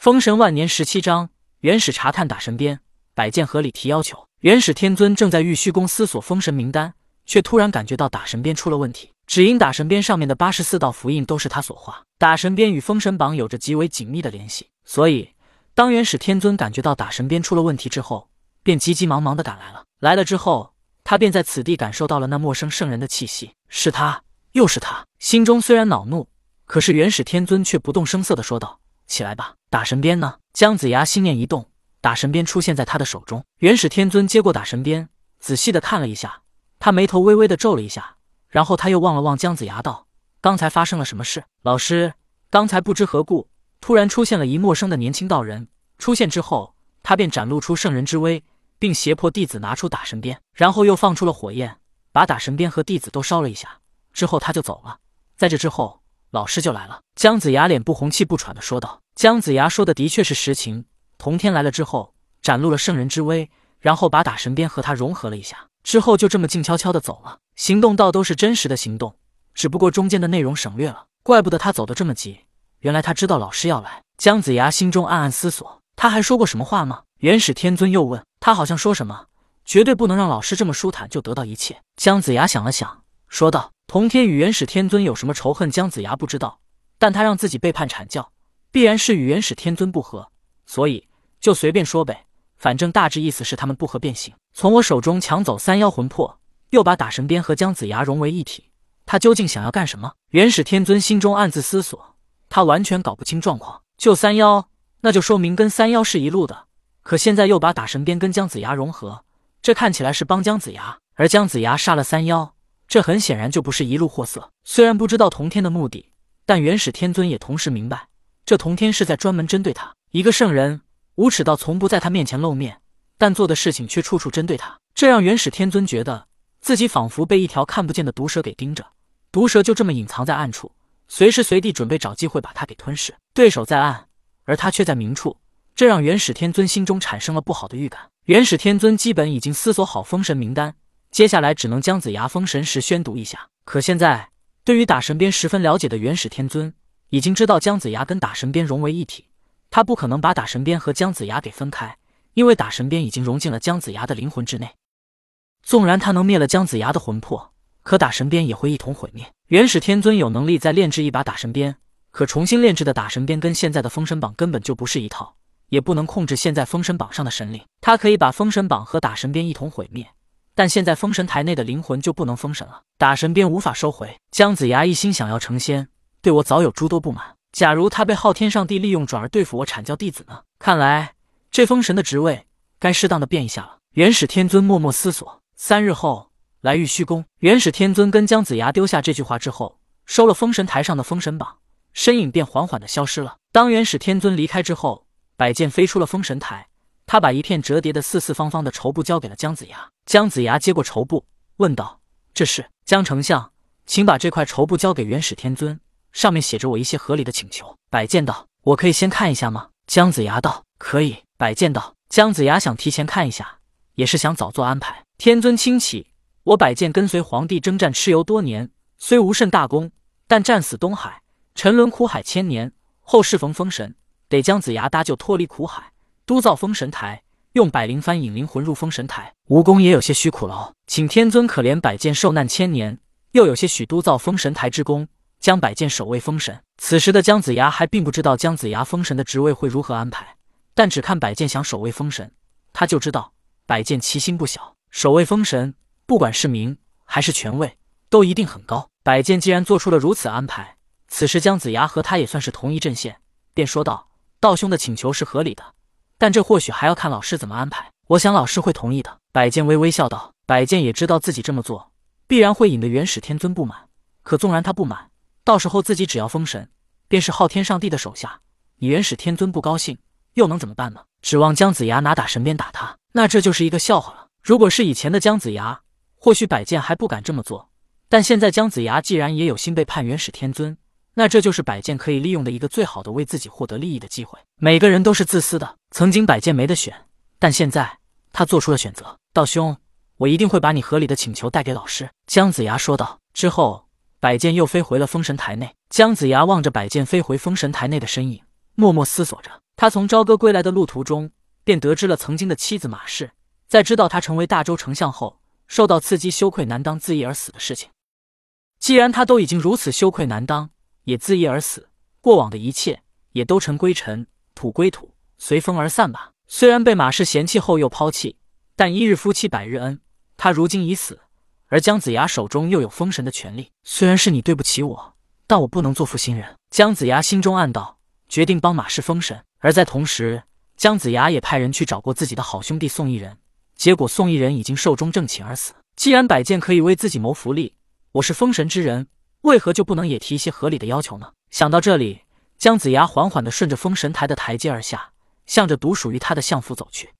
封神万年十七章，元始查探打神鞭，百剑合理提要求。元始天尊正在玉虚宫思索封神名单，却突然感觉到打神鞭出了问题。只因打神鞭上面的八十四道符印都是他所画，打神鞭与封神榜有着极为紧密的联系，所以当元始天尊感觉到打神鞭出了问题之后，便急急忙忙的赶来了。来了之后，他便在此地感受到了那陌生圣人的气息，是他，又是他。心中虽然恼怒，可是元始天尊却不动声色的说道：“起来吧，打神鞭呢？”姜子牙心念一动，打神鞭出现在他的手中。元始天尊接过打神鞭，仔细的看了一下，他眉头微微的皱了一下。然后他又望了望姜子牙，道：“刚才发生了什么事？老师，刚才不知何故，突然出现了一陌生的年轻道人。出现之后，他便展露出圣人之威，并胁迫弟子拿出打神鞭，然后又放出了火焰，把打神鞭和弟子都烧了一下。之后他就走了。在这之后，老师就来了。”姜子牙脸不红气不喘的说道。姜子牙说的的确是实情。童天来了之后，展露了圣人之威，然后把打神鞭和他融合了一下，之后就这么静悄悄的走了。行动倒都是真实的行动，只不过中间的内容省略了。怪不得他走得这么急，原来他知道老师要来。姜子牙心中暗暗思索：他还说过什么话吗？元始天尊又问他，好像说什么，绝对不能让老师这么舒坦就得到一切。姜子牙想了想，说道：“童天与元始天尊有什么仇恨？姜子牙不知道，但他让自己背叛阐教，必然是与元始天尊不和，所以就随便说呗，反正大致意思是他们不和变形，从我手中抢走三妖魂魄。”又把打神鞭和姜子牙融为一体，他究竟想要干什么？元始天尊心中暗自思索，他完全搞不清状况。救三妖，那就说明跟三妖是一路的。可现在又把打神鞭跟姜子牙融合，这看起来是帮姜子牙，而姜子牙杀了三妖，这很显然就不是一路货色。虽然不知道童天的目的，但元始天尊也同时明白，这童天是在专门针对他。一个圣人，无耻到从不在他面前露面，但做的事情却处处针对他，这让元始天尊觉得。自己仿佛被一条看不见的毒蛇给盯着，毒蛇就这么隐藏在暗处，随时随地准备找机会把他给吞噬。对手在暗，而他却在明处，这让元始天尊心中产生了不好的预感。元始天尊基本已经思索好封神名单，接下来只能姜子牙封神时宣读一下。可现在，对于打神鞭十分了解的元始天尊，已经知道姜子牙跟打神鞭融为一体，他不可能把打神鞭和姜子牙给分开，因为打神鞭已经融进了姜子牙的灵魂之内。纵然他能灭了姜子牙的魂魄，可打神鞭也会一同毁灭。元始天尊有能力再炼制一把打神鞭，可重新炼制的打神鞭跟现在的封神榜根本就不是一套，也不能控制现在封神榜上的神灵。他可以把封神榜和打神鞭一同毁灭，但现在封神台内的灵魂就不能封神了，打神鞭无法收回。姜子牙一心想要成仙，对我早有诸多不满。假如他被昊天上帝利用转而对付我阐教弟子呢？看来这封神的职位该适当的变一下了。元始天尊默默思索。三日后，来玉虚宫，元始天尊跟姜子牙丢下这句话之后，收了封神台上的封神榜，身影便缓缓的消失了。当元始天尊离开之后，百剑飞出了封神台，他把一片折叠的四四方方的绸布交给了姜子牙。姜子牙接过绸布，问道：“这是姜丞相，请把这块绸布交给元始天尊，上面写着我一些合理的请求。”百剑道：“我可以先看一下吗？”姜子牙道：“可以。”百剑道：“姜子牙想提前看一下，也是想早做安排。”天尊清启，我百剑跟随皇帝征战蚩尤多年，虽无甚大功，但战死东海，沉沦苦海千年。后适逢封神，得姜子牙搭救脱离苦海，督造封神台，用百灵幡引灵魂入封神台，无功也有些许苦劳，请天尊可怜百剑受难千年，又有些许督造封神台之功，将百剑守卫封神。此时的姜子牙还并不知道姜子牙封神的职位会如何安排，但只看百剑想守卫封神，他就知道百剑其心不小。守卫封神，不管是名还是权位，都一定很高。百剑既然做出了如此安排，此时姜子牙和他也算是同一阵线，便说道：“道兄的请求是合理的，但这或许还要看老师怎么安排。我想老师会同意的。”百剑微微笑道：“百剑也知道自己这么做必然会引得元始天尊不满，可纵然他不满，到时候自己只要封神，便是昊天上帝的手下。你元始天尊不高兴，又能怎么办呢？指望姜子牙拿打神鞭打他，那这就是一个笑话了。”如果是以前的姜子牙，或许百剑还不敢这么做。但现在姜子牙既然也有心背叛元始天尊，那这就是百剑可以利用的一个最好的为自己获得利益的机会。每个人都是自私的，曾经百剑没得选，但现在他做出了选择。道兄，我一定会把你合理的请求带给老师。”姜子牙说道。之后，百剑又飞回了封神台内。姜子牙望着百剑飞回封神台内的身影，默默思索着。他从朝歌归来的路途中，便得知了曾经的妻子马氏，在知道他成为大周丞相后，受到刺激，羞愧难当，自缢而死的事情。既然他都已经如此羞愧难当，也自缢而死，过往的一切也都尘归尘，土归土，随风而散吧。虽然被马氏嫌弃后又抛弃，但一日夫妻百日恩。他如今已死，而姜子牙手中又有封神的权利。虽然是你对不起我，但我不能做负心人。姜子牙心中暗道，决定帮马氏封神。而在同时，姜子牙也派人去找过自己的好兄弟宋义人，结果宋义人已经寿终正寝而死。既然百剑可以为自己谋福利，我是封神之人，为何就不能也提一些合理的要求呢？想到这里，姜子牙缓缓地顺着封神台的台阶而下，向着独属于他的相府走去。